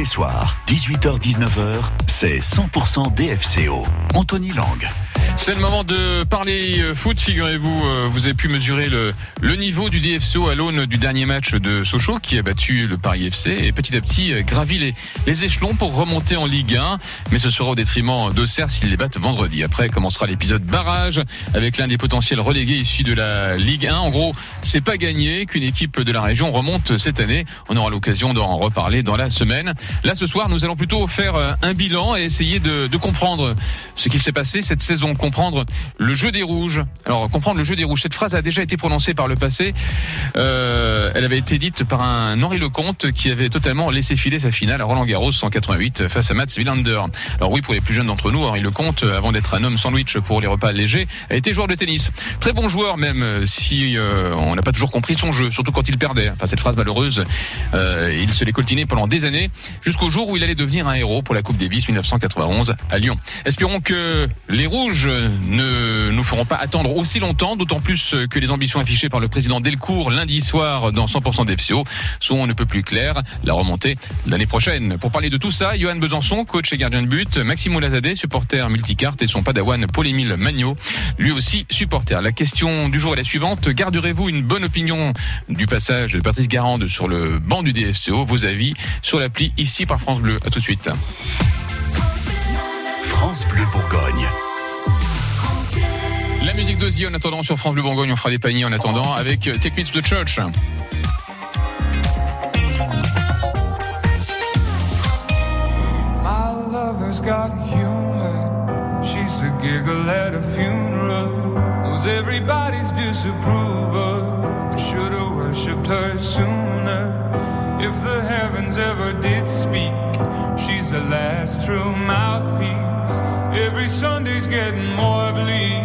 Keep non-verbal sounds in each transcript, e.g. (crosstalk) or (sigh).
les soirs, 18h-19h, c'est 100% DFCO. Anthony Lang. C'est le moment de parler euh, foot. Figurez-vous, euh, vous avez pu mesurer le, le niveau du DFCO à l'aune du dernier match de Sochaux qui a battu le Paris FC et petit à petit euh, gravit les, les échelons pour remonter en Ligue 1. Mais ce sera au détriment d'Auxerre s'ils les battent vendredi. Après commencera l'épisode barrage avec l'un des potentiels relégués issus de la Ligue 1. En gros, c'est pas gagné qu'une équipe de la région remonte cette année. On aura l'occasion d'en reparler dans la semaine. Là, ce soir, nous allons plutôt faire un bilan et essayer de, de comprendre ce qui s'est passé cette saison comprendre le jeu des rouges. Alors comprendre le jeu des rouges, cette phrase a déjà été prononcée par le passé. Euh, elle avait été dite par un Henri Lecomte qui avait totalement laissé filer sa finale à Roland Garros 188 face à Mats Wilander. Alors oui, pour les plus jeunes d'entre nous, Henri Lecomte, avant d'être un homme sandwich pour les repas légers, a été joueur de tennis. Très bon joueur même si euh, on n'a pas toujours compris son jeu, surtout quand il perdait. Enfin cette phrase malheureuse, euh, il se l'est coltiné pendant des années jusqu'au jour où il allait devenir un héros pour la Coupe Davis 1991 à Lyon. Espérons que les rouges ne nous feront pas attendre aussi longtemps, d'autant plus que les ambitions affichées par le président Delcourt lundi soir dans 100% d'FCO sont on ne peut plus claires. La remontée l'année prochaine. Pour parler de tout ça, Johan Besançon, coach et gardien de but, Maximo Lazadé, supporter multicarte et son padawan Paul-Émile Magnot, lui aussi supporter. La question du jour est la suivante. Garderez-vous une bonne opinion du passage de Patrice Garande sur le banc du DFCO Vos avis sur l'appli ici par France Bleu. À tout de suite. France Bleu Bourgogne. De en attendant sur France Bleu Bourgogne, on fera des paniers en attendant avec Take Me to the Church. Got humor. She's the giggle at a funeral. Knows everybody's disapproval. I should have worshipped her sooner. If the heavens ever did speak, she's the last true mouthpiece. Every Sunday's getting more bleak,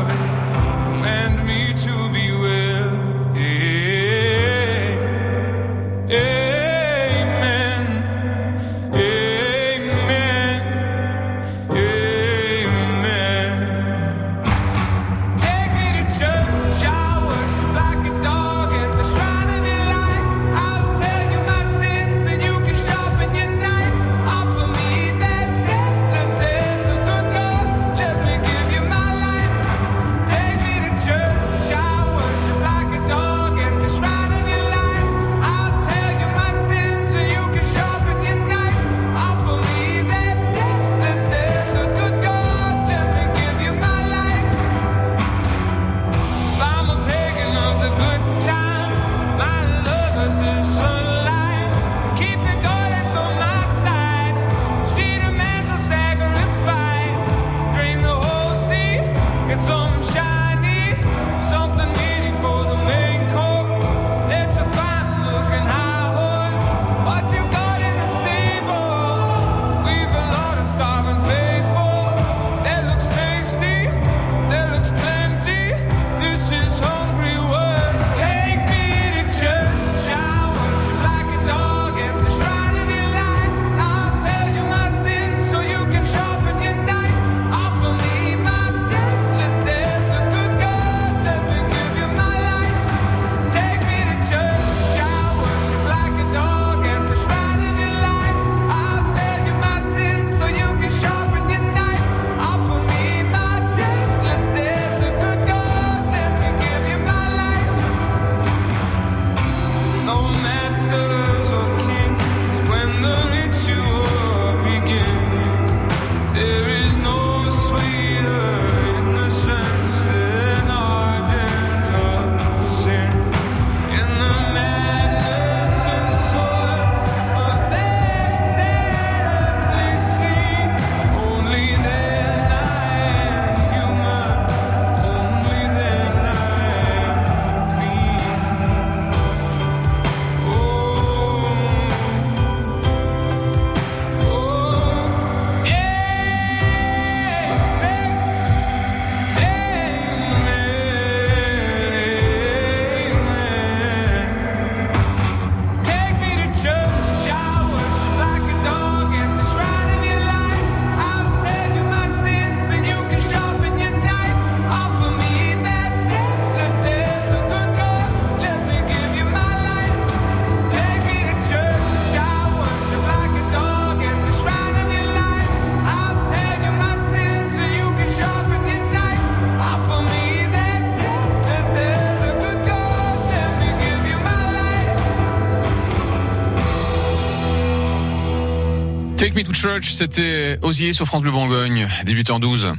Church, c'était Osier sur France Bleu Bourgogne, 18h12.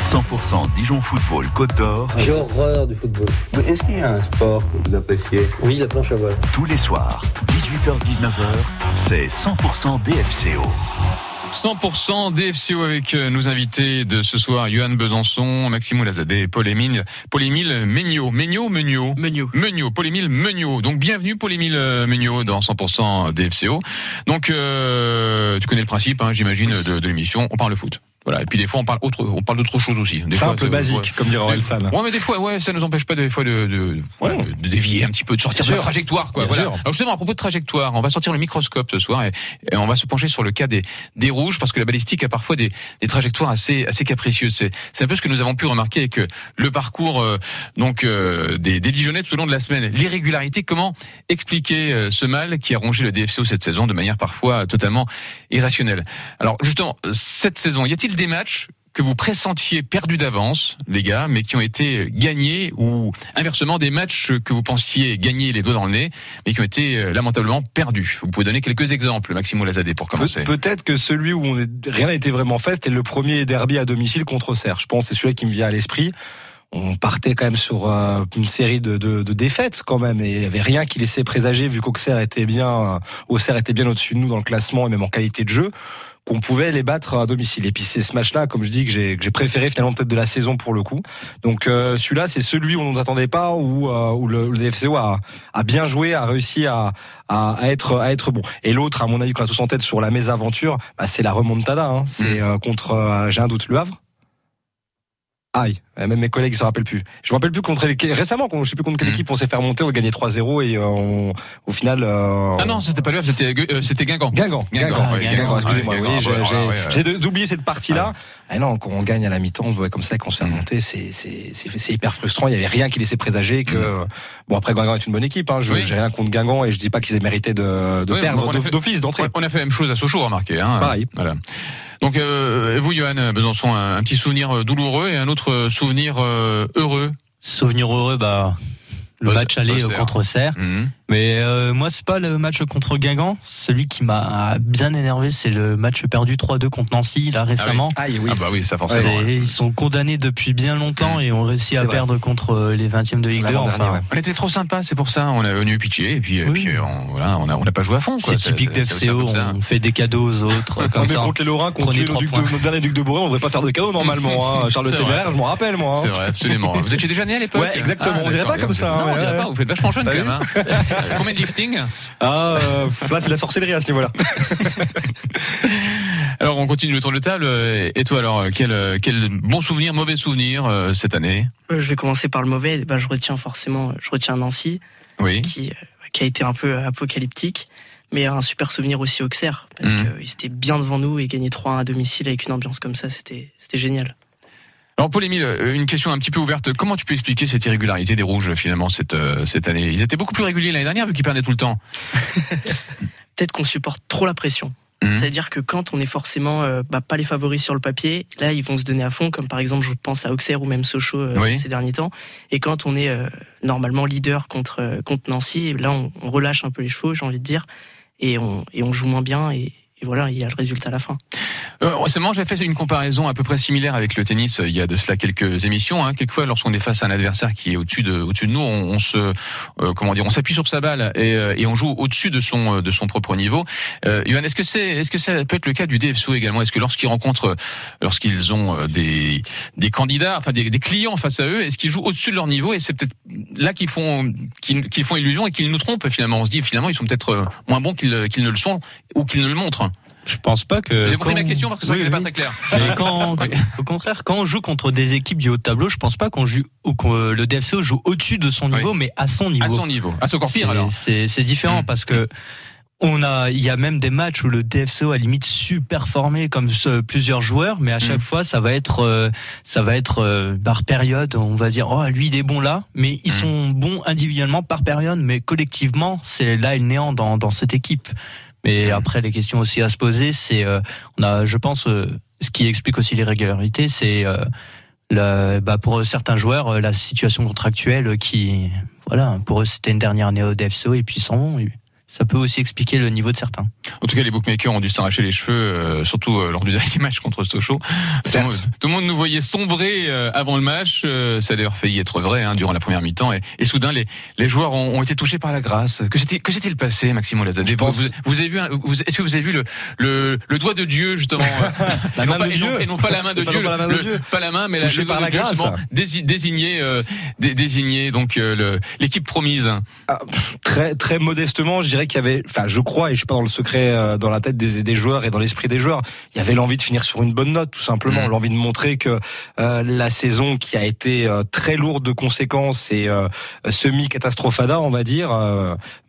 100% Dijon Football Côte d'Or. J'ai horreur du football. Est-ce qu'il y a un sport que vous appréciez? Oui, la planche à voile. Tous les soirs, 18h-19h, c'est 100% DFCO. 100% DFCO avec euh, nos invités de ce soir, Johan Besançon, Maximo Lazadé, Paul-Émile, Paul-Émile Megnaud Megnaud. Megnaud, Paul-Émile Megnaud. Donc bienvenue Paul-Émile euh, Megnaud dans 100% DFCO. Donc euh, tu connais le principe, hein, j'imagine, de, de l'émission. On parle foot. Voilà. Et puis des fois on parle autre, on parle d'autre chose aussi. Des Simple, fois, basique, ouais. comme dirait Des- Orelsan. Ouais, mais des fois, ouais, ça nous empêche pas des fois de, de, de- de dévier un petit peu, de sortir de la trajectoire, quoi. Bien voilà. sûr. Alors justement, à propos de trajectoire, on va sortir le microscope ce soir et, et on va se pencher sur le cas des, des rouges parce que la balistique a parfois des, des trajectoires assez, assez capricieuses. C'est, c'est un peu ce que nous avons pu remarquer avec euh, le parcours euh, donc euh, des, des Dijonnais tout au long de la semaine. L'irrégularité, comment expliquer euh, ce mal qui a rongé le DFCO cette saison de manière parfois totalement irrationnelle? Alors justement, cette saison, y a-t-il des matchs que vous pressentiez perdus d'avance, les gars, mais qui ont été gagnés ou inversement des matchs que vous pensiez gagner les doigts dans le nez, mais qui ont été euh, lamentablement perdus. Vous pouvez donner quelques exemples, Maximo Lazadé, pour commencer. Pe- Peut-être que celui où on rien n'a été vraiment fait, c'était le premier derby à domicile contre Auxerre. Je pense c'est celui qui me vient à l'esprit. On partait quand même sur euh, une série de, de, défaites quand même, et il y avait rien qui laissait présager, vu qu'Auxerre était bien, euh, Auxerre était bien au-dessus de nous dans le classement et même en qualité de jeu, qu'on pouvait les battre à domicile. Et puis c'est ce match-là, comme je dis, que j'ai que j'ai préféré finalement peut-être de la saison pour le coup. Donc euh, celui-là, c'est celui où on ne attendait pas, où, euh, où le, le DFCO a, a bien joué, a réussi à, à, à être à être bon. Et l'autre, à mon avis, qu'on a tous en tête sur la mésaventure, bah, c'est la remontada. Hein. C'est euh, contre, j'ai un doute, le Havre. Aïe, euh, même mes collègues se rappellent plus. Je me rappelle plus contre récemment, je sais plus contre quelle Mm. équipe on s'est fait remonter, on a gagné 3-0 et euh, on- au final. euh, Ah non, c'était pas lui, c'était euh, c'était Guingamp. Guingamp, Guingamp, excusez-moi. oui, j'ai- ouais, d'oublier cette partie-là. Ah non, quand on gagne à la mi-temps, comme ça, qu'on se fait Mm. remonter, c'est c'est hyper frustrant. Il y avait rien qui laissait présager que Mm. bon après Guingamp est une bonne équipe. Hein, je Oui. j'ai rien contre Guingamp et je dis pas qu'ils aient mérité de, perdre d'office d'entrée. On a fait la même chose à Sochaux, remarquez. Hein. Pareil. Voilà. Donc, euh, vous, Johan Besançon, un, un petit souvenir euh, douloureux et un autre euh, souvenir euh, heureux? Souvenir heureux, bah le Auxerre- match aller Auxerre. contre Auxerre. Mhm. Mais euh, moi, c'est pas le match contre Guingamp. Celui qui m'a bien énervé, c'est le match perdu 3-2 contre Nancy là récemment. Aïe, oui. Ah bah oui, ça forcément. Ils sont condamnés depuis bien longtemps et ont réussi à vrai. perdre contre euh, les 20e de Ligue 2. L'avant-dernier, Enfin, ouais. On était trop sympa, c'est pour ça. On a venu pitcher et puis, et Oui. puis euh, on, voilà, on a, on n'a pas joué à fond. quoi. c'est typique d'FCO. On fait des cadeaux aux autres (laughs) comme mais ça. contre les Lorrains, contre trois ducs de, points. nos derniers ducs de Bourgogne, on devrait pas faire de cadeaux normalement. Hein. (laughs) Charles Téméraire, je m'en rappelle moi. hein. C'est vrai, absolument. Vous étiez déjà né à l'époque Ouais, exactement. Ah, On dirait pas comme ça, Non, hein, on dirait ouais, pas. Vous faites vachement jeune quand même. hein. (laughs) Combien de lifting? Ah, euh, là c'est la sorcellerie à ce niveau-là. (laughs) Alors, on continue le tour de table. Euh, Et toi, alors, quel, euh, quel bon souvenir, mauvais souvenir euh, cette année? Euh, Je vais commencer par le mauvais. Bah, je retiens forcément, je retiens Nancy, Oui. qui, euh, qui a été un peu apocalyptique, mais un super souvenir aussi Auxerre, parce Mhm. qu'ils étaient bien devant nous et gagner 3-1 à domicile avec une ambiance comme ça, c'était c'était génial. Alors, Paul-Émile, euh, une question un petit peu ouverte. Comment tu peux expliquer cette irrégularité des Rouges, finalement, cette, euh, cette année? Ils étaient beaucoup plus réguliers l'année dernière, vu qu'ils perdaient tout le temps. (laughs) Peut-être qu'on supporte trop la pression. Mhm. C'est-à-dire que quand on est forcément euh, bah, pas les favoris sur le papier, là ils vont se donner à fond, comme par exemple je pense à Auxerre ou même Sochaux euh, Oui. ces derniers temps. Et quand on est euh, normalement leader contre contre Nancy, là on, on relâche un peu les chevaux, j'ai envie de dire, et on et on joue moins bien et, et voilà, il y a le résultat à la fin. Euh, récemment, j'ai fait une comparaison à peu près similaire avec le tennis. euh, Il y a de cela quelques émissions. Hein. Quelquefois, lorsqu'on est face à un adversaire qui est au-dessus de, au-dessus de nous, on, se, euh, comment dire, on s'appuie sur sa balle et, euh, et on joue au-dessus de son, euh, de son propre niveau. Euh, est-ce que c'est, est-ce que ça peut être le cas du DFSO également? Est-ce que lorsqu'ils rencontrent, euh, lorsqu'ils ont euh, des, des candidats, enfin des, des clients face à eux, est-ce qu'ils jouent au-dessus de leur niveau? Et c'est peut-être là qu'ils font, qu'ils, qu'ils font illusion et qu'ils nous trompent finalement. On se dit finalement ils sont peut-être euh, moins bons qu'ils, qu'ils ne le sont ou qu'ils ne le montrent. Je pense pas que. Avez compris ma question parce que ça Oui, n'est pas très clair. Mais quand, (laughs) Oui. au contraire, quand on joue contre des équipes du haut de tableau, je pense pas qu'on joue ou que le DFCO joue au-dessus de son niveau, mais à son niveau. À son niveau. Ah, c'est encore pire alors. C'est différent Mm. parce que on a, il y a même des matchs où le DFCO a limite super formé comme ce- plusieurs joueurs, mais à chaque Mm. fois ça va être, euh, ça va être euh, par période. On va dire, oh lui il est bon là, mais ils Mm. sont bons individuellement par période, mais collectivement c'est là le néant dans, dans cette équipe. Mais après les questions aussi à se poser, c'est, euh, on a, je pense, euh, ce qui explique aussi l'irrégularité, c'est euh, la- bah, pour certains joueurs euh, la situation contractuelle qui, voilà, pour eux c'était une dernière année au DFCO et puis ils s'en vont. Ça peut aussi expliquer le niveau de certains. En tout cas, les bookmakers ont dû s'arracher les cheveux, euh, surtout euh, lors du (laughs) dernier match contre Sochaux. Tout, le monde- tout le monde nous voyait sombrer euh, avant le match. euh, ça a d'ailleurs failli être vrai hein, durant la première mi-temps. Et, et soudain, les, les joueurs ont, ont été touchés par la grâce. Que s'était que s'est-il passé, Maximo Lazade Je vous, pense- vous, vous avez vu Est-ce que vous avez vu le, le, le doigt de Dieu justement? (laughs) La et non main pas- de et non- Dieu. Et non pas la main de (laughs) Dieu, pas la main de le- Dieu. pas la main, mais la, Touché doigt par de la Dieu, grâce. dési- désigné, euh, dé- désigné donc euh, l'équipe promise. très très modestement, je dirais qu'il y avait, enfin, je crois, et je suis pas dans le secret, euh, dans la tête des, des joueurs et dans l'esprit des joueurs, il y avait l'envie de finir sur une bonne note, tout simplement, Mhm. l'envie de montrer que euh, la saison qui a été euh, très lourde de conséquences et euh, semi catastrophada, on va dire,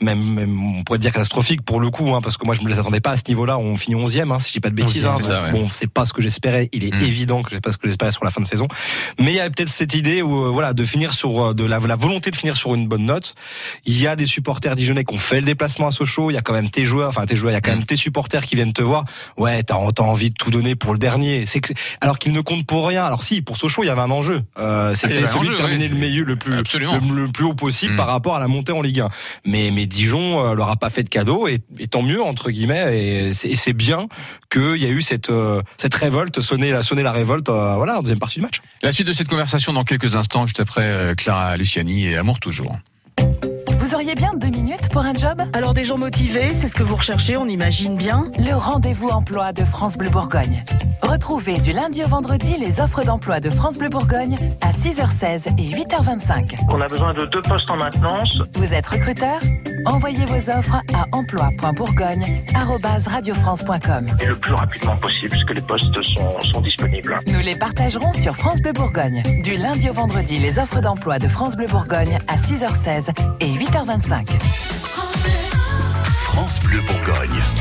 même, même on pourrait dire catastrophique pour le coup, hein, parce que moi je me les attendais pas à ce niveau-là. On finit 11e, hein, si je dis pas de bêtises. 11e, hein. ça, ouais. Bon, c'est pas ce que j'espérais. Il est Mhm. évident que c'est pas ce que j'espérais sur la fin de saison, mais il y a peut-être cette idée où voilà de finir sur de la, la volonté de finir sur une bonne note. Il y a des supporters dijonnais qui ont fait le déplacement à Sochaux. Il y a quand même tes joueurs, enfin tes joueurs, il y a quand même tes supporters qui viennent te voir. Ouais, t'as t'as envie de tout donner pour le dernier. C'est que alors qu'ils ne comptent pour rien. Alors si, pour Sochaux, il y avait un enjeu. Euh, C'était celui enjeu, de terminer le meilleur, le plus le, le plus haut possible Mm. par rapport à la montée en Ligue 1. Mais mais Dijon euh, leur a pas fait de cadeau et, et tant mieux entre guillemets. Et c'est bien qu'il y a eu cette euh, cette révolte, sonner la sonner la révolte. euh, voilà, en deuxième partie du match. La suite de cette conversation dans quelques instants, juste après Clara Luciani et Amour toujours. Vous auriez bien deux minutes pour un job Alors des gens motivés, c'est ce que vous recherchez, on imagine bien. Le rendez-vous emploi de France Bleu Bourgogne. Retrouvez du lundi au vendredi les offres d'emploi de France Bleu Bourgogne à 6h16 et 8h25. On a besoin de deux postes en maintenance. Vous êtes recruteur Envoyez vos offres à emploi.bourgogne@radiofrance.com. Et le plus rapidement possible, puisque les postes sont, sont disponibles. Nous les partagerons sur France Bleu Bourgogne. Du lundi au vendredi, les offres d'emploi de France Bleu Bourgogne à 6h16 et 8h25. France Bleu Bourgogne.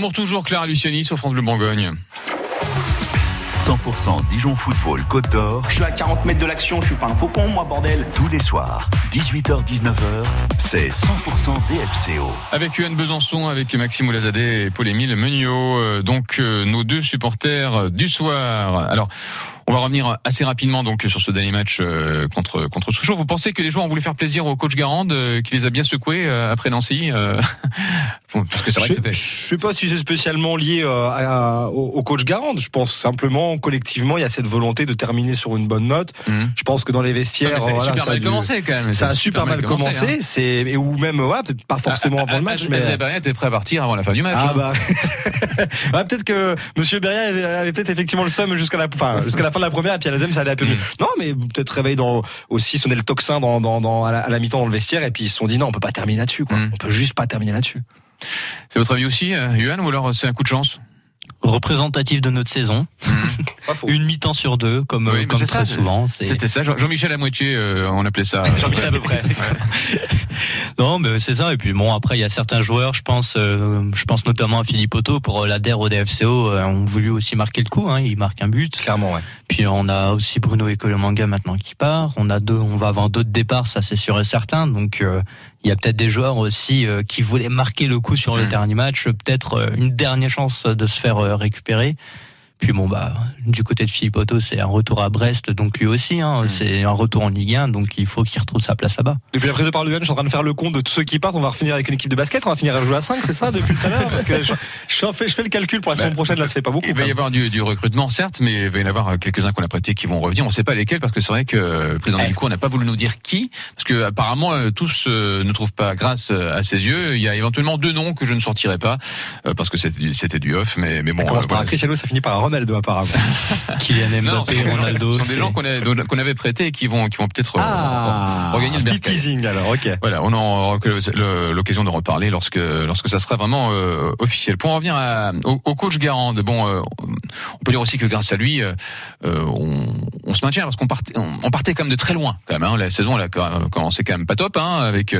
Amour toujours, Clara Luciani sur France Bleu Bourgogne. 100% Dijon Football Côte d'Or. Je suis à 40 mètres de l'action, je suis pas un faucon, moi, bordel. Tous les soirs, 18h-19h, c'est 100% DFCO. Avec Yuan Besançon, avec Maxime Oulazadeh et Paul-Émile Meuniot, euh, donc euh, nos deux supporters euh, du soir. Alors, on va revenir assez rapidement donc sur ce dernier match euh, contre contre. Vous pensez que les joueurs ont voulu faire plaisir au coach Garande, euh, qui les a bien secoués euh, après Nancy euh, Parce que c'est vrai je, je sais pas si c'est spécialement lié euh, à- à- au, au coach Garande. Je pense simplement collectivement il y a cette volonté de terminer sur une bonne note. Mhm. Je pense que dans les vestiaires, Non, mais ça a voilà, super ça mal commencé quand même. Ça a super mal commencé. hein. C'est et ou même ouais, peut-être pas forcément avant le match, mais Adrien Barrière était prêt à partir avant la fin du match. Ah hein. bah, (laughs) Ouais, peut-être que Monsieur Berrien avait, avait peut-être effectivement le somme jusqu'à la, enfin, jusqu'à la fin de la première et puis à la deuxième ça allait un peu mieux. Mm. Non, mais peut-être réveiller dans aussi sonner le tocsin dans, dans, dans à la, mi-temps dans le vestiaire et puis ils se sont dit non, on peut pas terminer là-dessus. Quoi. Mm. On peut juste pas terminer là-dessus. C'est votre avis aussi, euh, Yuan, ou alors c'est un coup de chance Représentatif de notre saison. (laughs) Pas faux. Une mi-temps sur deux, comme, Oui, euh, très ça, souvent. C'était ça. Jean- Jean-Michel à moitié, euh, on appelait ça. (laughs) Jean-Michel à peu près. (laughs) Non, mais c'est ça. Et puis bon, après, il y a certains joueurs, je pense, euh, je pense notamment à Philippe Otto pour euh, la DER au DFCO, euh, ont voulu aussi marquer le coup. Hein, il marque un but. Clairement, ouais. Puis on a aussi Bruno Ecolomanga maintenant qui part. On a deux, on va avoir d'autres départs, ça c'est sûr et certain. Donc euh, il y a peut-être des joueurs aussi euh, qui voulaient marquer le coup sur le Mm. dernier match, peut-être euh, une dernière chance de se faire euh, récupérer. Puis bon bah du côté de Philippe Otto, c'est un retour à Brest, donc lui aussi, hein, Mm. c'est un retour en Ligue 1, donc il faut qu'il retrouve sa place là-bas. Depuis la prise de parole de Yann, je suis en train de faire le compte de tous ceux qui partent. On va finir avec une équipe de basket. On va finir à jouer à 5, c'est ça, depuis tout à l'heure Parce que je, je fais, je fais le calcul pour la semaine Bah, prochaine. Là, ça fait pas beaucoup. Il va y avoir du, du recrutement, certes, mais il va y en avoir quelques-uns qu'on a prêtés qui vont revenir. On ne sait pas lesquels, parce que c'est vrai que le président Eh. du coup n'a pas voulu nous dire qui, parce que apparemment euh, tous euh, ne trouvent pas grâce euh, à ses yeux. Il y a éventuellement deux noms que je ne sortirai pas, euh, parce que c'était du off, mais, mais bon. Ça commence euh, par un. Cristiano, ça finit par un Ronaldo apparemment. (laughs) Kylian Non, non, Mbappé, gens- Ronaldo. ce sont des gens qu'on avait prêtés et qui vont, qui vont peut-être euh, Ah, regagner le petit teasing alors, ok. Voilà, on aura l'occasion de reparler lorsque lorsque ça sera vraiment euh, officiel. Pour en revenir à, au, au coach Garande, bon, euh, on peut dire aussi que grâce à lui, euh, on, on se maintient parce qu'on partait, on, on partait quand même de très loin. Quand même, hein. la saison elle a commencé quand même pas top, hein, avec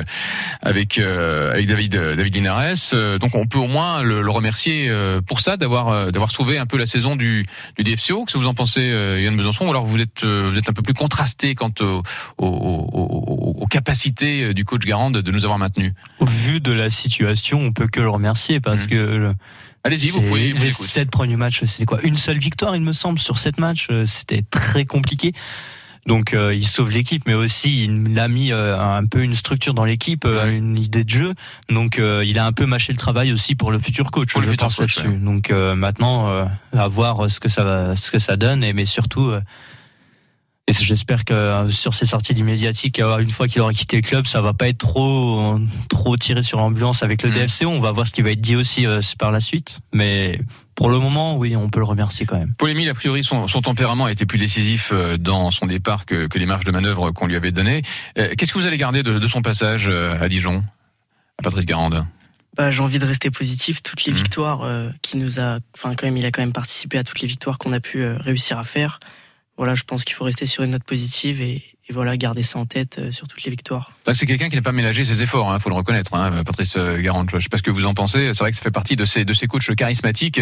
avec avec David David Linares. Donc on peut au moins le, le remercier pour ça, d'avoir d'avoir sauvé un peu la saison du du DFCO. Qu'est-ce que vous en pensez, euh, Yann Besançon? Ou alors vous êtes euh, vous êtes un peu plus contrasté quant au- au- au- au- aux capacités euh, du coach Garande de nous avoir maintenus? Au vu de la situation, on peut que le remercier parce Mhm. que le- Allez-y, vous pouvez. vous les écoute. sept premiers matchs, c'était quoi? Une seule victoire, il me semble, sur sept matchs. C'était très compliqué. Donc euh, il sauve l'équipe, mais aussi il a mis euh, un peu une structure dans l'équipe, euh, une idée de jeu. Donc euh, il a un peu mâché le travail aussi pour le futur coach. Pour le je futur pense coach. Donc euh, maintenant, euh, à voir ce que ça va, ce que ça donne, et mais surtout. Et j'espère que euh, sur ces sorties du médiatique, euh, une fois qu'il aura quitté le club, ça va pas être trop trop tiré sur l'ambulance avec le Mm. DFCO. On va voir ce qui va être dit aussi euh, par la suite. Mais pour le moment, oui, on peut le remercier quand même. Paul Émile, a priori, son, son tempérament a été plus décisif dans son départ que, que les marges de manœuvre qu'on lui avait données. Euh, Qu'est-ce que vous allez garder de, de son passage à Dijon, à Patrice Garande? Bah, j'ai envie de rester positif. Toutes les Mhm. victoires euh, qui nous a, enfin quand même, il a quand même participé à toutes les victoires qu'on a pu euh, réussir à faire. Voilà, je pense qu'il faut rester sur une note positive et, voilà, garder ça en tête euh, sur toutes les victoires. C'est que C'est quelqu'un qui n'a pas ménagé ses efforts, il faut le reconnaître, hein, Patrice euh, Garande. Je ne sais pas ce que vous en pensez. C'est vrai que ça fait partie de ces de ces coachs charismatiques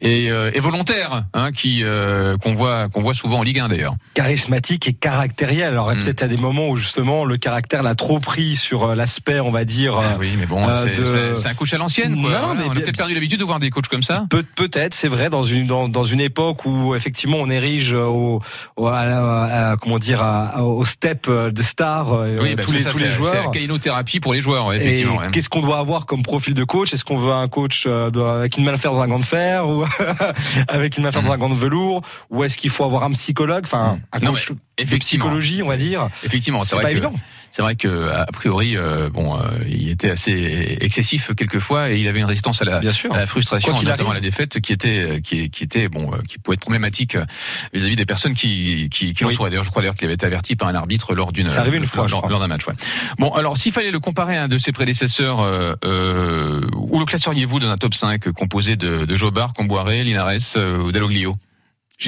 et, euh, et volontaires, hein, qui euh, qu'on voit qu'on voit souvent en Ligue 1 d'ailleurs. charismatique et caractériel. Alors Mm. peut-être à des moments où justement le caractère l'a trop pris sur euh, l'aspect, on va dire. Ah oui, mais bon, euh, c'est de- un coach à l'ancienne. quoi. Non, Voilà, mais on a peut-être perdu l'habitude de voir des coachs comme ça. Peut, peut-être, c'est vrai, dans une dans, dans une époque où effectivement on érige au, au- à la- à- comment dire au step de star Oui, bah, tous les tous c'est la caïnothérapie pour les joueurs, ouais, effectivement. ouais. qu'est-ce qu'on doit avoir comme profil de coach? Est-ce qu'on veut un coach euh, avec une main de fer dans un gant de fer ou (laughs) avec une main dans un gant de velours? Ou est-ce qu'il faut avoir un psychologue, enfin un Non, coach Effectivement. psychologie, on va dire Effectivement, c'est pas que évident. c'est vrai que a priori, euh, bon, euh, il était assez excessif quelquefois et il avait une résistance à la, Bien sûr. à la frustration, notamment à la défaite, qui était, qui, qui était, bon, euh, qui pouvait être problématique euh, vis-à-vis des personnes qui, qui, qui Oui. l'entouraient. D'ailleurs, je crois d'ailleurs qu'il avait été averti par un arbitre lors d'une, une fois, lors, lors d'un match. Ouais. Bon, alors s'il fallait le comparer à un de ses prédécesseurs, euh, euh, où le classeriez-vous dans un top 5 composé de, de Jobard, Comboiré, Linares euh, ou Dalloglio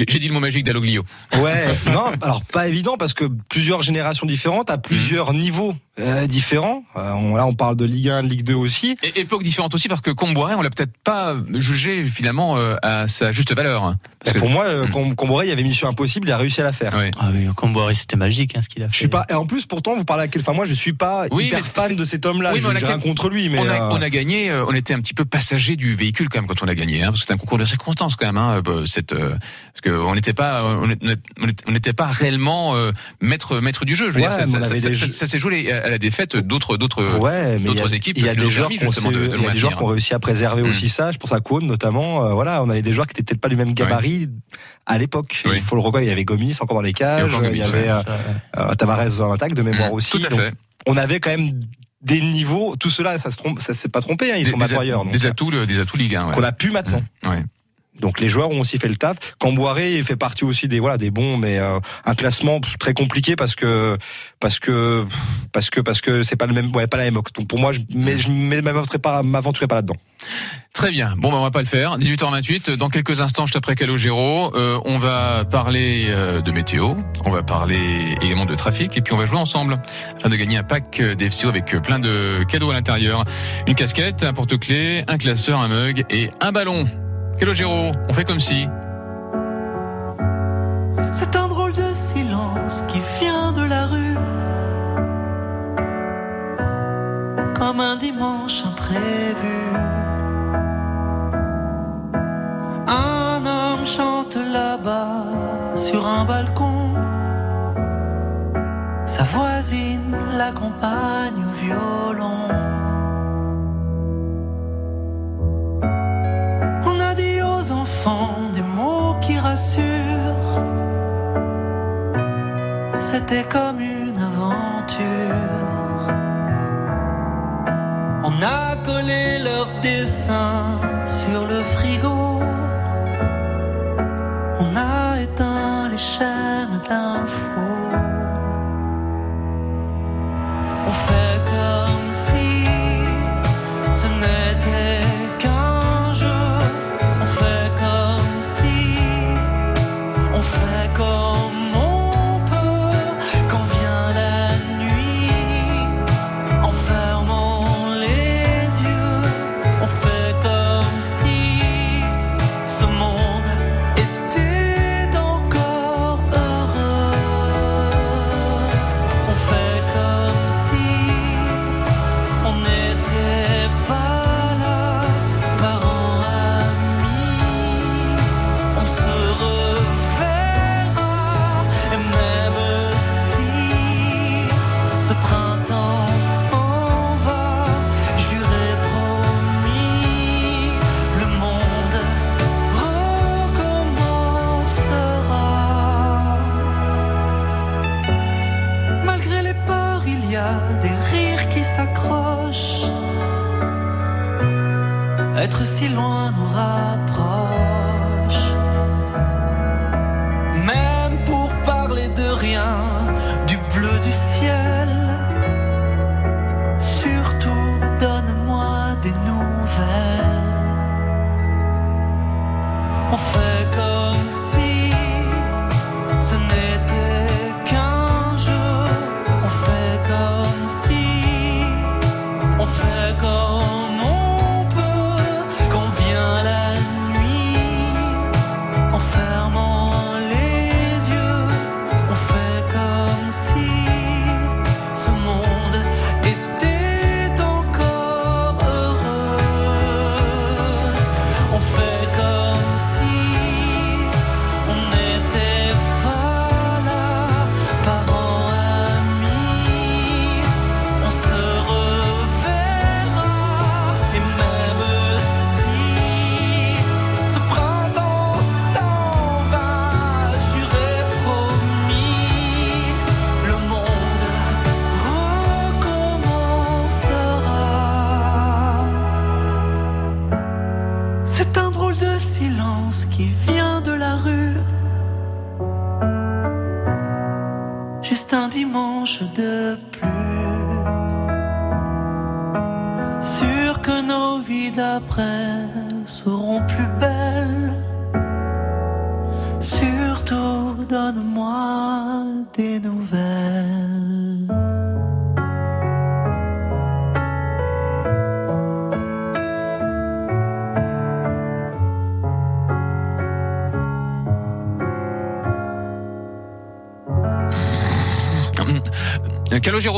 J'ai dit le mot magique Dalloglio. Ouais, (laughs) non, alors pas évident parce que plusieurs générations différentes à plusieurs Mhm. niveaux. euh, différent. Euh, on, là, on parle de Ligue 1, de Ligue 2 aussi. Et époque différente aussi parce que Comboiré, on l'a peut-être pas jugé finalement euh, à sa juste valeur. Parce Et que- pour moi. Com- Comboiré, il y avait mission impossible, il a réussi à la faire. Ouais. Ah oui, Comboiré, c'était magique hein, ce qu'il a fait. Je suis pas. Et en plus, pourtant, vous parlez à quel. Enfin, moi, je suis pas Oui, hyper mais fan de cet homme-là. Oui, mais on je rien quel- contre lui, mais on, a, euh, on a gagné, euh, on était un petit peu passager du véhicule quand même quand on a gagné, hein, parce que c'était un concours de circonstances quand même. Hein, cette, parce que on n'était pas, on n'était pas réellement euh, maître maître du jeu. Je veux Ouais, dire, ça, jeux- s'est joué à la défaite d'autres d'autres Ouais, d'autres équipes. Il y a des joueurs qui ont, justement de, de il y a nous des joueurs maintenir. qui ont réussi à préserver Mm. aussi ça. Je pense à Cône notamment. Euh, voilà, on avait des joueurs qui étaient peut-être pas du même gabarit à l'époque. Il faut le reconnaître. Il y avait Gomis encore dans les cages. Il y Gomis, avait euh, euh, Tavares en attaque de mémoire Mm, aussi. Tout à Donc, fait. on avait quand même des niveaux. Tout cela, ça se trompe, ça s'est pas trompé. Hein, ils Des- sont maintenant ailleurs. euh, des atouts, des atouts Ligue 1. ouais. qu'on a pu maintenant. Mm, ouais. Donc les joueurs ont aussi fait le taf. Camboiré fait partie aussi des voilà des bons, mais euh, un classement très compliqué parce que parce que parce que parce que c'est pas le même ouais pas la même. Donc pour moi je mais je m'aventurerai pas m'aventurerai pas là-dedans. Très bien. Bon, ben, on va pas le faire. 18h28. Dans quelques instants, juste après Calogero, euh, on va parler euh, de météo. On va parler également de trafic. Et puis, on va jouer ensemble afin de gagner un pack euh, d'FCO avec euh, plein de cadeaux à l'intérieur. Une casquette, un porte-clés, un classeur, un mug et un ballon. Calogero, on fait comme si. C'est un drôle de silence qui vient de la rue. Comme un dimanche imprévu. Un homme chante là-bas sur un balcon. Sa voisine l'accompagne au violon. Des mots qui rassurent. C'était comme une aventure. On a collé leurs dessins sur le frigo. On a éteint les chaînes d'infos. On fait comme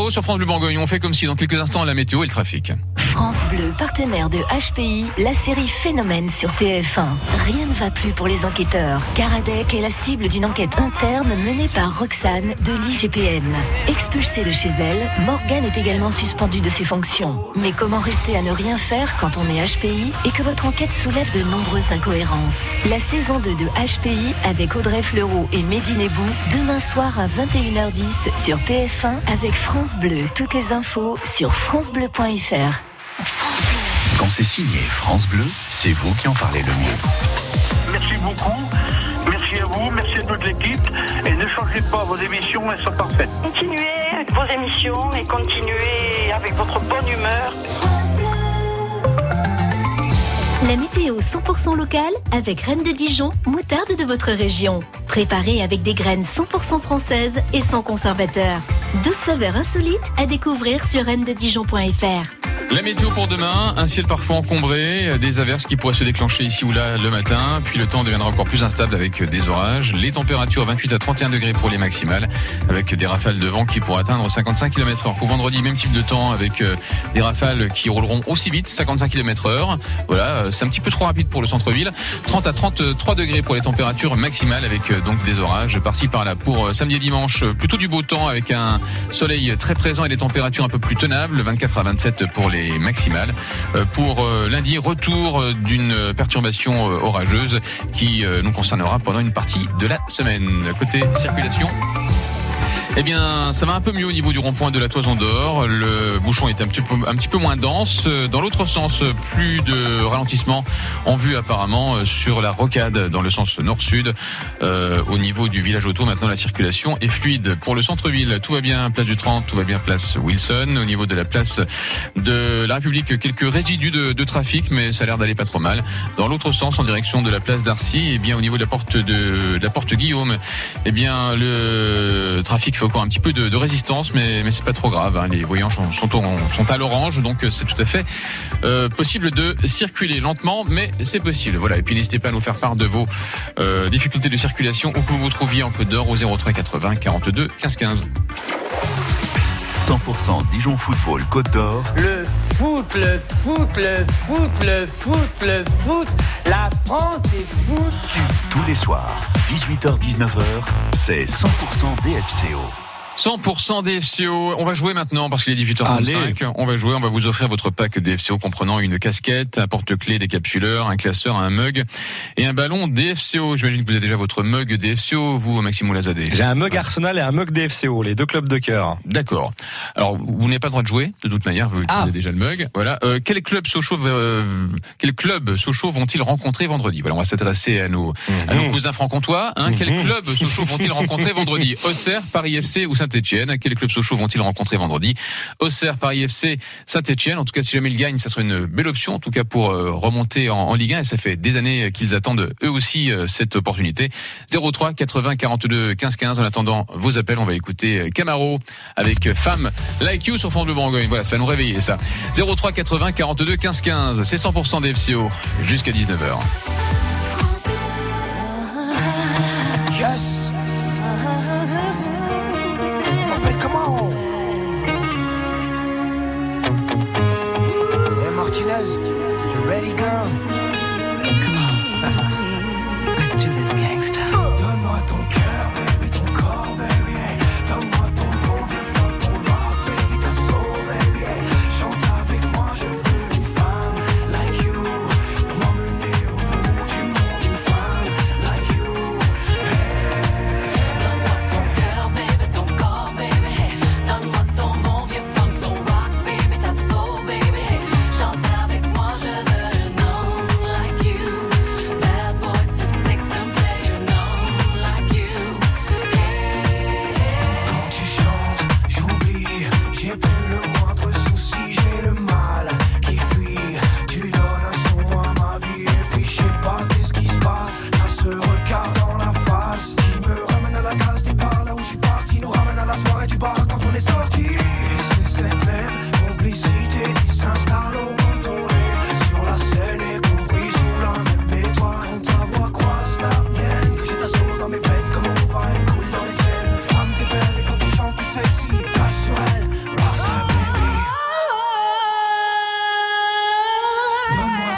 Sur France Bleu Bourgogne. On fait comme si dans quelques instants la météo et le trafic. France Bleu, partenaire de HPI, la série Phénomène sur TF1. Rien ne va plus pour les enquêteurs. Karadec est la cible d'une enquête interne menée par Roxane de l'IGPN. Expulsée de chez elle, Morgane est également suspendue de ses fonctions. Mais comment rester à ne rien faire quand on est HPI et que votre enquête soulève de nombreuses incohérences? La saison 2 de HPI avec Audrey Fleurot et Mehdi demain soir à 21h10 sur TF1 avec France Bleu. Toutes les infos sur francebleu.fr. Quand c'est signé France Bleu, c'est vous qui en parlez le mieux. Merci beaucoup. Merci à vous, merci à toute l'équipe. Et ne changez pas, vos émissions, elles sont parfaites. Continuez avec vos émissions et continuez avec votre bonne humeur. La météo 100% locale avec Reine de Dijon, moutarde de votre région. Préparée avec des graines 100% françaises et sans conservateur. 12 saveurs insolites à découvrir sur reine-de-dijon.fr. La météo pour demain, un ciel parfois encombré, des averses qui pourraient se déclencher ici ou là le matin, puis le temps deviendra encore plus instable avec des orages. Les températures 28 à 31 degrés pour les maximales, avec des rafales de vent qui pourraient atteindre 55 km heure. Pour vendredi, même type de temps avec euh, des rafales qui rouleront aussi vite, 55 km heure. Voilà, euh, c'est un petit peu trop rapide pour le centre-ville. 30 à 33 degrés pour les températures maximales avec euh, donc des orages par-ci par-là. Pour samedi et dimanche, plutôt du beau temps avec un soleil très présent et des températures un peu plus tenables, 24 à 27 pour les maximales. Euh, Pour euh, lundi, retour euh, d'une perturbation orageuse qui nous concernera pendant une partie de la semaine. Côté circulation. Eh bien, ça va un peu mieux au niveau du rond-point de la Toison d'Or. Le bouchon est un petit peu, un petit peu moins dense. Dans l'autre sens, plus de ralentissement en vue apparemment sur la rocade dans le sens nord-sud. Euh, au niveau du village auto, maintenant la circulation est fluide. Pour le centre-ville, tout va bien, place du 30, tout va bien, place Wilson. Au niveau de la place de la République, quelques résidus de, de trafic, mais ça a l'air d'aller pas trop mal. Dans l'autre sens, en direction de la place d'Arcy, eh bien, au niveau de la porte de, de la porte Guillaume, eh bien, le trafic fait encore un petit peu de, résistance, mais, mais c'est pas trop grave. hein. Les voyants sont à l'orange, donc euh, c'est tout à fait euh, possible de circuler lentement, mais c'est possible. Voilà. Et puis n'hésitez pas à nous faire part de vos euh, difficultés de circulation où que vous vous trouviez en Côte d'Or au 03 80 42 15 15. 100% Dijon Football Côte d'Or, Le foot, le foot, le foot, le foot, le foot. La France est foot. tous les soirs, 18h-19h, c'est 100% DFCO. 100% DFCO. On va jouer maintenant parce qu'il est 18h35. On va jouer. On va vous offrir votre pack DFCO comprenant une casquette, un porte-clés décapsuleur, un classeur, un mug et un ballon DFCO. J'imagine que vous avez déjà votre mug DFCO, vous, Maximo Lazadé. J'ai un mug Arsenal et un mug DFCO, les deux clubs de cœur. D'accord. Alors, vous n'avez pas le droit de jouer, de toute manière, vous Ah. avez déjà le mug. Voilà. Euh, quel club Sochaux, euh, quel club Sochaux vont-ils rencontrer vendredi? Voilà, on va s'adresser à nos, à nos cousins franc-comtois. Hein. Quel Mhm. club Sochaux vont-ils rencontrer vendredi? (laughs) Auxerre, Paris FC ou Saint-Etienne Quel club Sochaux vont-ils rencontrer vendredi Auxerre, Paris FC, Saint-Etienne. En tout cas, si jamais ils gagnent, ça serait une belle option, en tout cas pour euh, remonter en, Ligue 1. Et ça fait des années qu'ils attendent eux aussi euh, cette opportunité. 03 80 42 15 15. En attendant vos appels, on va écouter euh, Camaro avec euh, Femme Like You sur France Bleu Bourgogne. Voilà, ça va nous réveiller ça. 03 80 42 15 15. C'est 100% des FCO jusqu'à 19h. Yes. You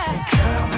Don't care.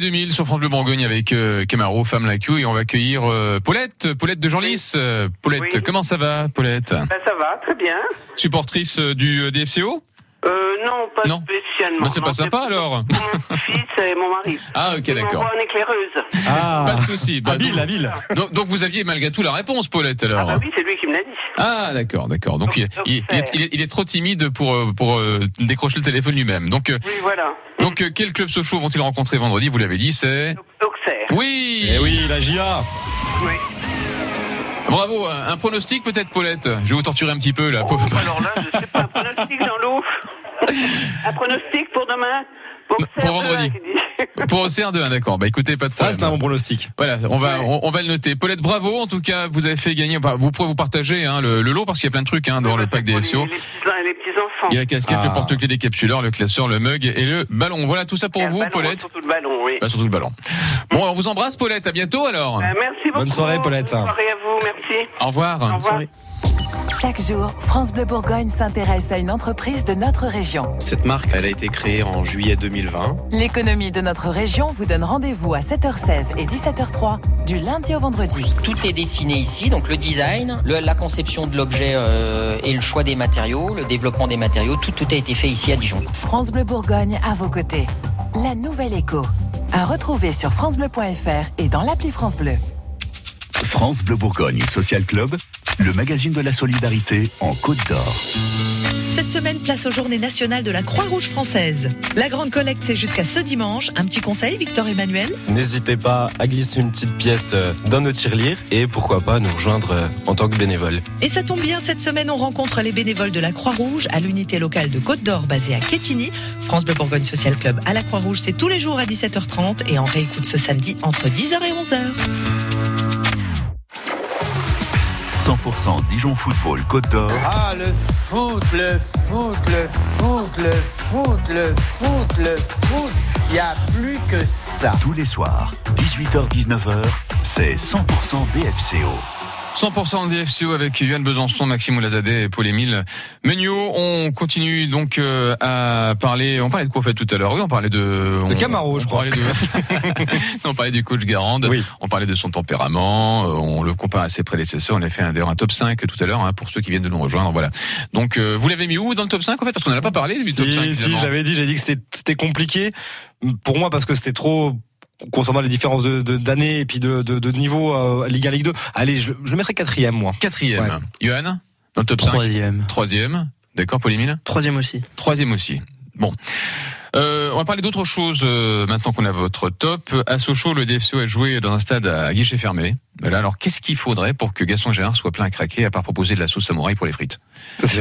2000 sur France Bleu Bourgogne avec euh, Camaro, Femme Like You et on va accueillir euh, Paulette, Paulette de Genlis. Euh, Paulette, Oui. comment ça va Paulette? Ben, ça va, très bien. Supportrice euh, du DFCO Euh, non, pas Non. Bah, c'est pas sympa alors. Mon fils et mon mari. (laughs) Ah ok d'accord. une éclaireuse. Ah, Pas de souci. Bah, habile, donc, habile. donc, donc vous aviez malgré tout la réponse Paulette alors. Ah bah oui, c'est lui qui me l'a dit. Ah d'accord, d'accord. Donc il, il- il est, il est- il est trop timide pour euh, pour euh, décrocher le téléphone lui-même. Donc euh, Oui, voilà. donc euh, quel club Sochaux vont-ils rencontrer vendredi? Vous l'avez dit, c'est Auxerre. oui. Eh oui, la GIA. Oui. Bravo. Un, un pronostic peut-être Paulette? Je vais vous torturer un petit peu là. Oh, alors là, je sais pas, un pronostic dans. (laughs) un pronostic pour demain pour vendredi. dit. (laughs) Pour Auxerre 2, d'accord. Bah écoutez, pas de Ça, problème. c'est un bon pronostic. Voilà, on va on, on va le noter. Paulette, bravo. En tout cas, vous avez fait gagner. bah, vous pourrez vous partager hein, le, le lot parce qu'il y a plein de trucs hein, dans le pack des FCO. Les petits, les petits enfants. Il y a la casquette, Ah. le porte-clés des capsuleurs, le classeur, le mug et le ballon. Voilà tout ça pour vous, ballon, Paulette. Surtout le ballon, oui. Bah, surtout le ballon. Bon, on vous embrasse, Paulette. À bientôt alors. Euh, merci beaucoup. Bonne soirée, Paulette. Bonne soirée à vous, merci. Au revoir. Au revoir. Chaque jour, France Bleu Bourgogne s'intéresse à une entreprise de notre région. Cette marque, elle a été créée en juillet 2020. L'économie de notre région vous donne rendez-vous à 7h16 et 17h03 du lundi au vendredi. Tout est dessiné ici, donc le design, le- la conception de l'objet euh, et le choix des matériaux, le développement des matériaux, tout, tout a été fait ici à Dijon. France Bleu Bourgogne à vos côtés. La nouvelle écho. À retrouver sur FranceBleu.fr et dans l'appli France Bleu. France Bleu Bourgogne Social Club, le magazine de la solidarité en Côte d'Or. Cette semaine, place aux journées nationales de la Croix-Rouge française. La grande collecte, c'est jusqu'à ce dimanche. Un petit conseil, Victor Emmanuel? N'hésitez pas à glisser une petite pièce euh, dans nos tirelires et pourquoi pas nous rejoindre euh, en tant que bénévole. Et ça tombe bien, cette semaine, on rencontre les bénévoles de la Croix-Rouge à l'unité locale de Côte d'Or basée à Quetigny. France Bleu Bourgogne Social Club à la Croix-Rouge, c'est tous les jours à 17h30 et en réécoute ce samedi entre 10h et 11h. 100% Dijon Football Côte d'Or. Ah, le foot, le foot, le foot, le foot, le foot, le foot. Il n'y a plus que ça. Tous les soirs, 18h-19h, c'est 100% DFCO. 100% de DFCO avec Yoann Besançon, Maxime Oulazadeh et Paul-Émile Meuniot. On continue donc euh, à parler. On parlait de quoi en fait tout à l'heure? Oui, on parlait de. De Camaro, on je crois. de- (laughs) on parlait du coach Garande. Oui. On parlait de son tempérament. euh, On le compare à ses prédécesseurs. On a fait un, d'ailleurs un top 5 tout à l'heure hein, pour ceux qui viennent de nous rejoindre. Voilà. Donc euh, vous l'avez mis où dans le top 5 en fait? Parce qu'on n'en a pas parlé du top 5 Si, j'avais dit, j'ai dit que c'était c'était compliqué pour moi parce que c'était trop concernant les différences de de- d'années et puis de, de, de niveau euh, Ligue 1, Ligue 2. Allez, je, je le mettrais quatrième moi. Quatrième. Ouais. Dans le top 5 Troisième. Troisième. D'accord, Paul-Émile Troisième aussi. Troisième aussi. Bon. Euh, on va parler d'autre chose euh, maintenant qu'on a votre top. À Sochaux, le DFCO a joué dans un stade à guichet fermé. Mais là, alors, qu'est-ce qu'il faudrait pour que Gaston Gérard soit plein à craquer à part proposer de la sauce samouraï pour les frites? C'est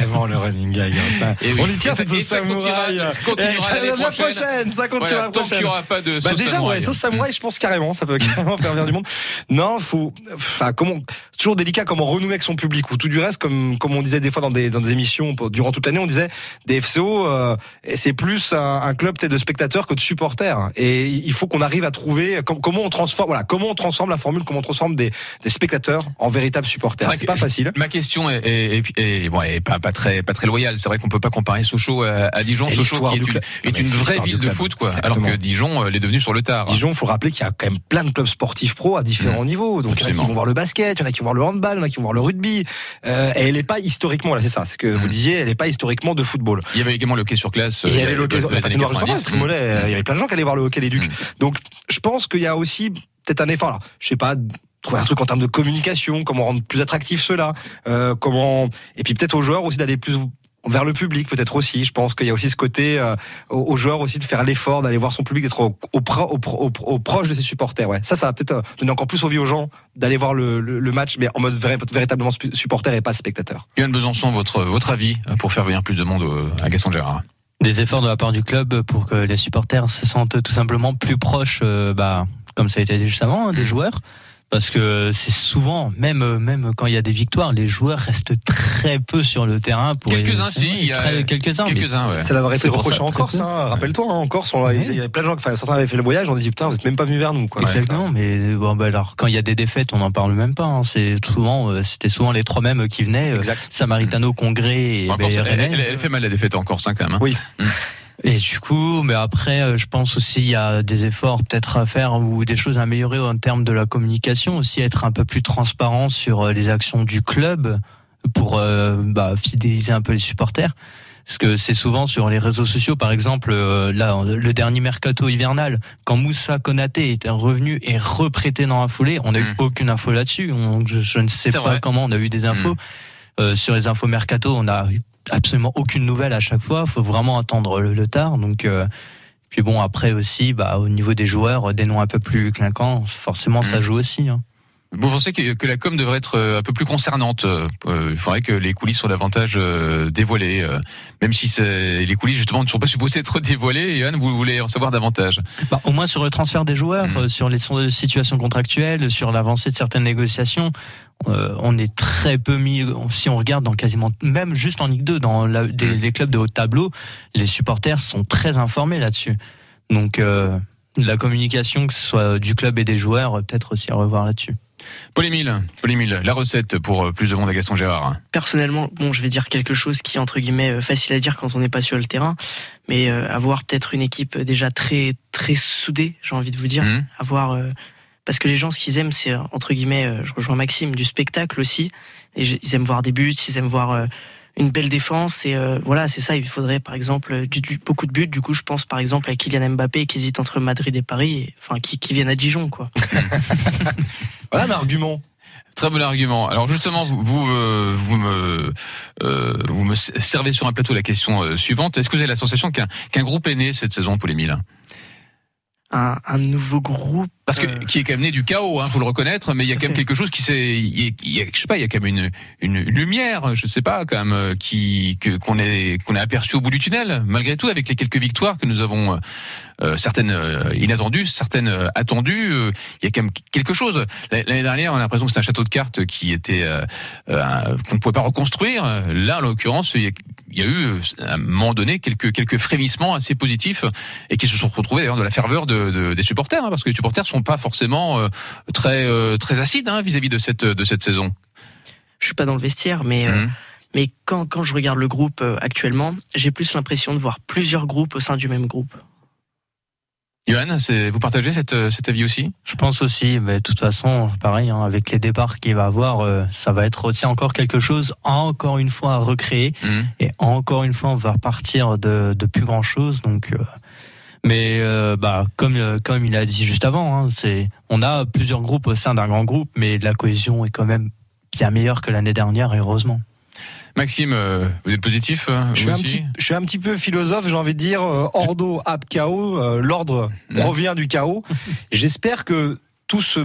vraiment le running gag. hein, ça. Et oui. On y tient cette sauce ça samouraï. ça continuera l'année la prochaine. Ça continuera Voilà, tant qu'il prochaine. n'y aura pas de Bah sauce déjà, samouraï. ouais, sauce samouraï, je pense carrément, ça peut (laughs) carrément faire venir du monde. Non, faut, enfin, comment, toujours délicat comment renouer avec son public ou tout du reste, comme, comme on disait des fois dans des, dans des émissions durant toute l'année, on disait des FCO, euh, c'est plus un, un club de spectateurs que de supporters. Et il faut qu'on arrive à trouver com- comment on transforme, voilà, comment on transforme la formule, comment on transforme des, des spectateurs en véritables supporters. C'est pas facile. Ma question est, est, est- est- bon, est pas, pas très, pas très loyale. C'est vrai qu'on peut pas comparer Sochaux à, à Dijon. Sochaux qui est une, est vraie ville de foot, quoi. Exactement. Alors que Dijon, euh, l'est devenu sur le tard. Dijon, faut rappeler qu'il y a quand même plein de clubs sportifs pro à différents niveaux. Donc il y en a qui vont voir le basket, il y en a qui vont voir le handball, il y en a qui vont voir le rugby. Euh, et elle n'est pas historiquement, là c'est ça, c'est que vous disiez, elle n'est pas historiquement de football. Il y avait également le quai sur euh, il y avait le hockey, la patinoire justement, 90. le Trimolet, euh, il y avait plein de gens qui allaient voir le hockey les Ducs. Donc je pense qu'il y a aussi peut-être un effort. Alors, je sais pas trouver un truc en termes de communication, comment rendre plus attractif cela, euh, comment et puis peut-être aux joueurs aussi d'aller plus vers le public peut-être aussi. Je pense qu'il y a aussi ce côté euh, aux, joueurs aussi de faire l'effort d'aller voir son public, d'être au, au, pro- au, pro- au, pro- au proche de ses supporters. Ouais, ça, ça va peut-être euh, donner encore plus envie aux gens d'aller voir le, le, le match, mais en mode vrai- véritablement supporter et pas spectateur. Yoann Besançon, votre, votre avis euh, pour faire venir plus de monde à Gaston Gérard? Des efforts de la part du club pour que les supporters se sentent tout simplement plus proches, euh, bah, comme ça a été dit juste avant, hein, des joueurs. Parce que c'est souvent, même même quand il y a des victoires, les joueurs restent très peu sur le terrain. Pour Quelques-uns, si, il y a- Très- quelques-uns. mais quelques-uns, ouais. Ça l'avait été c'est pour reproché ça, en Corse, hein, rappelle-toi, hein, en Corse, on- il y avait plein de gens, enfin, certains avaient fait le voyage, on dit putain, vous êtes même pas venus vers nous, quoi. Exactement, mais bon, bah, alors quand il y a des défaites, on n'en parle même pas. hein. C'est souvent, euh, c'était souvent les trois mêmes qui venaient. euh, Exact. Samaritano, Congrès et En Corse, elle, Rennais. elle- elle fait mal la défaite en Corse, hein, quand même. hein. Oui. Et du coup, mais après, euh, je pense aussi il y a des efforts peut-être à faire ou des choses à améliorer en termes de la communication, aussi être un peu plus transparent sur euh, les actions du club pour euh, bah, fidéliser un peu les supporters. Parce que c'est souvent sur les réseaux sociaux, par exemple, euh, là, le dernier mercato hivernal, quand Moussa Konaté était revenu et reprêté dans la foulée, on n'a eu aucune info là-dessus. Je, je ne sais pas vrai. comment on a eu des infos. Euh, sur les infos mercato, on a eu absolument aucune nouvelle à chaque fois. faut vraiment attendre le, le tard. Donc, euh, puis bon, après aussi, bah, au niveau des joueurs, des noms un peu plus clinquants, forcément, ça joue aussi. Hein. Vous pensez que, que la com devrait être euh, un peu plus concernante euh, euh, Il faudrait que les coulisses soient davantage dévoilées, même si les coulisses justement ne sont pas supposées (laughs) être dévoilées. Yann, vous voulez en savoir davantage? Bah, au moins sur le transfert des joueurs, euh, sur les situations contractuelles, sur l'avancée de certaines négociations, euh, on est très peu mis. Si on regarde dans quasiment, même juste en Ligue 2, dans la- des- les clubs de haut tableau, les supporters sont très informés là-dessus. Donc euh, la communication, que ce soit du club et des joueurs, peut-être aussi à revoir là-dessus. Paul-Émile, Paul-Émile, la recette pour euh, plus de monde à Gaston Gérard. Personnellement, bon, je vais dire quelque chose qui est entre guillemets euh, facile à dire quand on n'est pas sur le terrain, mais euh, avoir peut-être une équipe déjà très très soudée, j'ai envie de vous dire, avoir euh, parce que les gens ce qu'ils aiment c'est entre guillemets, je rejoins Maxime, du spectacle aussi. Et ils aiment voir des buts, ils aiment voir une belle défense et euh, voilà c'est ça. Il faudrait par exemple euh, du, du- beaucoup de buts. Du coup, je pense par exemple à Kylian Mbappé qui hésite entre Madrid et Paris, et, enfin qui, qui viennent à Dijon quoi. (laughs) Voilà un argument. Très bon argument. Alors justement, vous vous, euh, vous me euh, vous me servez sur un plateau la question suivante. Est-ce que vous avez la sensation qu'un qu'un groupe est né cette saison, Paul-Émile Un, un nouveau groupe. Parce que euh, qui est quand même né du chaos, hein, faut le reconnaître, mais il y a quand même quelque chose qui s'est, je sais pas, il y a quand même une, une, lumière, je sais pas, quand même, euh, qui qu'on est qu'on a aperçu au bout du tunnel, malgré tout, avec les quelques victoires que nous avons, euh, euh, certaines inattendues, certaines attendues, euh, il y a quand même quelque chose. L'année dernière, on a l'impression que c'était un château de cartes qui était qu'on ne pouvait pas reconstruire. Là, en l'occurrence, il y a, il y a eu à un moment donné quelques quelques frémissements assez positifs et qui se sont retrouvés d'ailleurs de la ferveur de, de- des supporters, hein, parce que les supporters sont pas forcément euh, très euh, très acides hein, vis-à-vis de cette de cette saison. je suis pas dans le vestiaire, mais euh, mais quand quand je regarde le groupe euh, actuellement, j'ai plus l'impression de voir plusieurs groupes au sein du même groupe. Johan, vous partagez cette, cet avis aussi? Je pense aussi, mais de toute façon, pareil, hein, avec les départs qu'il va avoir, euh, ça va être aussi encore quelque chose, encore une fois, à recréer. Et encore une fois, on va repartir de, de plus grand chose. Donc, euh, mais euh, bah, comme, euh, comme il a dit juste avant, hein, c'est, on a plusieurs groupes au sein d'un grand groupe, mais la cohésion est quand même bien meilleure que l'année dernière, et heureusement. Maxime, euh, vous êtes positif Je suis, vous un aussi petit, je suis un petit peu philosophe, j'ai envie de dire, ordo ab chaos, l'ordre revient du chaos. (laughs) J'espère que tout ce...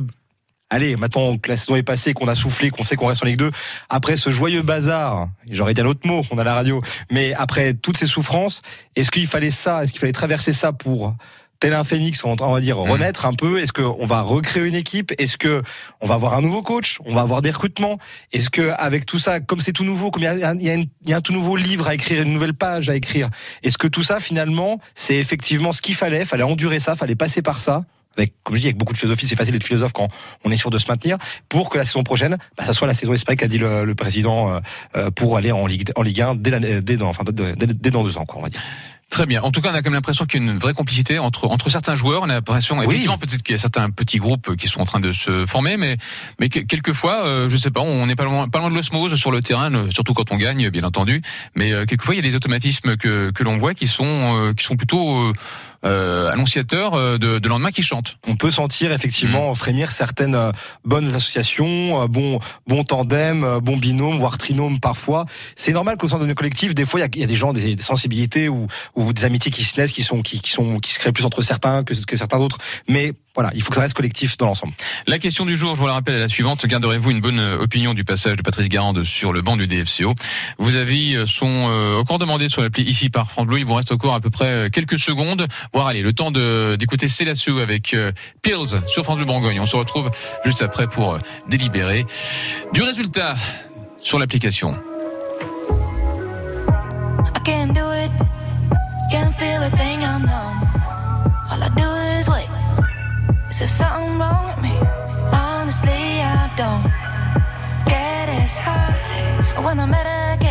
Allez, maintenant que la saison est passée, qu'on a soufflé, qu'on sait qu'on reste en Ligue 2, après ce joyeux bazar, j'aurais dit un autre mot, on a la radio, mais après toutes ces souffrances, est-ce qu'il fallait ça, est-ce qu'il fallait traverser ça pour tel un phénix, on va dire renaître un peu? Est-ce qu'on va recréer une équipe? Est-ce que on va avoir un nouveau coach? On va avoir des recrutements? Est-ce que avec tout ça, comme c'est tout nouveau, comme il y y a un tout nouveau livre à écrire, une nouvelle page à écrire, est-ce que tout ça finalement, c'est effectivement ce qu'il fallait? Fallait endurer ça, fallait passer par ça avec, comme je dis, avec beaucoup de philosophie, c'est facile d'être philosophe quand on est sûr de se maintenir, pour que la saison prochaine, bah, ça soit la saison espérée qu'a dit le, le président, euh, euh, pour aller en Ligue, en Ligue 1 dès, l'année- dès, dans, enfin, dès, dans deux ans, quoi, on va dire. Très bien. En tout cas, on a quand même l'impression qu'il y a une vraie complicité entre entre certains joueurs. On a l'impression, effectivement, peut-être qu'il y a certains petits groupes qui sont en train de se former, mais mais que- quelquefois, euh, je sais pas, on n'est pas loin, pas loin de l'osmose sur le terrain, euh, surtout quand on gagne, bien entendu. Mais euh, quelquefois, il y a des automatismes que que l'on voit qui sont euh, qui sont plutôt euh, annonciateurs euh, de, de lendemain qui chantent. on peut sentir effectivement frémir certaines euh, bonnes associations, bons bon tandem, bon binôme, voire trinôme parfois. C'est normal qu'au sein de nos collectifs, des fois, il y y, a des gens, des, des sensibilités ou, ou des amitiés qui se naissent, qui sont qui, qui sont qui se créent plus entre certains que, que certains autres. Mais voilà, il faut que ça reste collectif dans l'ensemble. La question du jour, je vous la rappelle, est la suivante. Garderez-vous une bonne euh, opinion du passage de Patrice Garande sur le banc du DFCO Vos avis euh, sont euh, encore demandés sur l'appli ici par France Bleu. Il vous reste encore à peu près euh, quelques secondes. Voire allez, le temps d'écouter Célassou avec euh, Pills sur France Bleu Bourgogne. On se retrouve juste après pour euh, délibérer du résultat sur l'application. I can't do it. Can't feel a thing, I'm numb. All I do is wait. Is something wrong with me? Honestly, I don't get as high when I medicate. And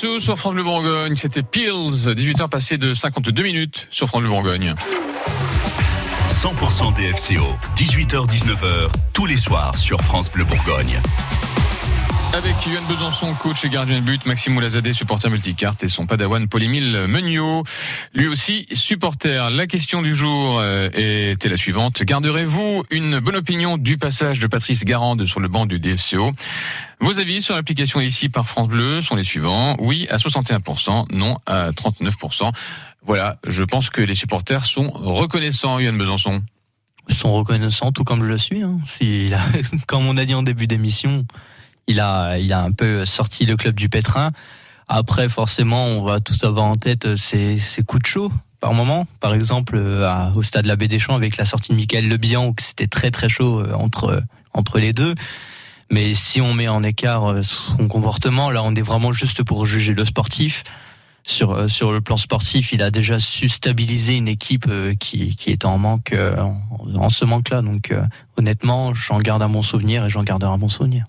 Sur France Bleu Bourgogne, c'était Pills, 18h passé de 52 minutes sur France Bleu Bourgogne. 100% DFCO, 18h-19h, tous les soirs sur France Bleu Bourgogne. Avec Yoann Besançon, coach et gardien de but, Maxime Moulazadeh, supporter multicarte, et son padawan Paul-Émile Meuniot, lui aussi supporter. La question du jour euh, était la suivante. Garderez-vous une bonne opinion du passage de Patrice Garande sur le banc du DFCO Vos avis sur l'application ici par France Bleu sont les suivants. Oui à 61%, non à 39%. Voilà, je pense que les supporters sont reconnaissants, Yoann Besançon. sont reconnaissants, tout comme je le suis. Hein. S'il a- (laughs) comme on a dit en début d'émission, il a, il a un peu sorti le club du pétrin. Après, forcément, on va tous avoir en tête euh, ces, coups de chaud par moment. Par exemple, euh, au stade de la Baie des Champs avec la sortie de Michael Le Bihan, où c'était très très chaud euh, entre, entre les deux. Mais si on met en écart son comportement, là, on est vraiment juste pour juger le sportif. Sur, sur le plan sportif, il a déjà su stabiliser une équipe qui, qui est en manque, en, ce manque-là. Donc, honnêtement, j'en garde un bon souvenir et j'en garderai un bon souvenir.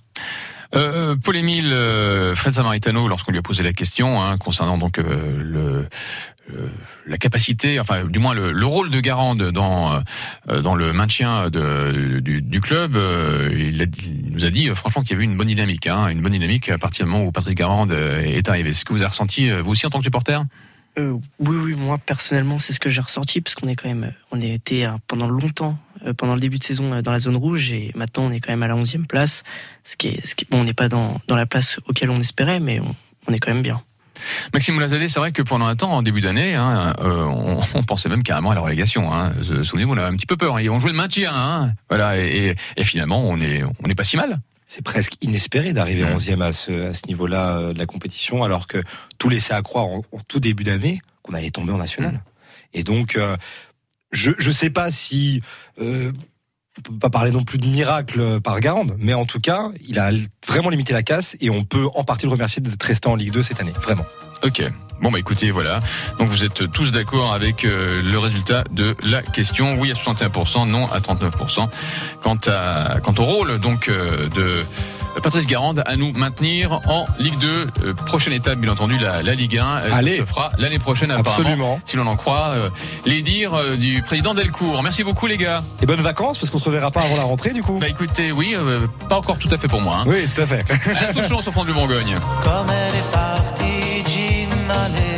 Euh, Paul-Émile, euh, Fred Samaritano, lorsqu'on lui a posé la question hein, concernant donc euh, euh, la capacité, enfin du moins le, le rôle de Garande dans euh, le maintien du, club, euh, il, nous a dit euh, franchement qu'il y avait une bonne dynamique, hein, une bonne dynamique à partir du moment où Patrice Garande euh, est arrivé. Est-ce que vous avez ressenti euh, vous aussi en tant que supporter? Euh, oui, oui, moi personnellement, c'est ce que j'ai ressorti parce qu'on est quand même, euh, on a été euh, pendant longtemps, pendant le début de saison dans la zone rouge et maintenant on est quand même à la 11e place. Ce qui est, ce qui, bon, on n'est pas dans, dans la place auquel on espérait, mais on, est quand même bien. Maxime Moulazadeh, c'est vrai que pendant un temps, en début d'année, hein, on, pensait même carrément à la relégation. Hein. Souvenez-vous, on avait un petit peu peur. hein. Et on jouait le maintien. Hein. Voilà, et, et- finalement, on on n'est pas si mal. C'est presque inespéré d'arriver Mmh. 11e à ce, à ce niveau-là euh, de la compétition, alors que tout laissait à croire en, en tout début d'année qu'on allait tomber en national. Mmh. Et donc, euh, je ne sais pas si... Euh, on peut pas parler non plus de miracle par Garande, mais en tout cas, il a vraiment limité la casse et on peut en partie le remercier d'être resté en Ligue 2 cette année, vraiment. Ok. Bon bah écoutez, voilà. Donc vous êtes tous d'accord avec euh, le résultat de la question. Oui à 61%, non à 39%. Quant à quant au rôle donc euh, de Patrice Garande à nous maintenir en Ligue 2. Euh, prochaine étape, bien entendu, la, la Ligue 1. Euh, Allez. Ça se fera l'année prochaine apparemment. Absolument. Si l'on en croit euh, les dires euh, du président Delcourt. Merci beaucoup les gars. Et bonnes vacances, parce qu'on se reverra pas avant la rentrée du coup. Bah écoutez, oui, euh, pas encore tout à fait pour moi. Hein. Oui, tout à fait. (laughs) Alain Souchon sur France Bleu Bourgogne. Comme elle est partie, Jim allait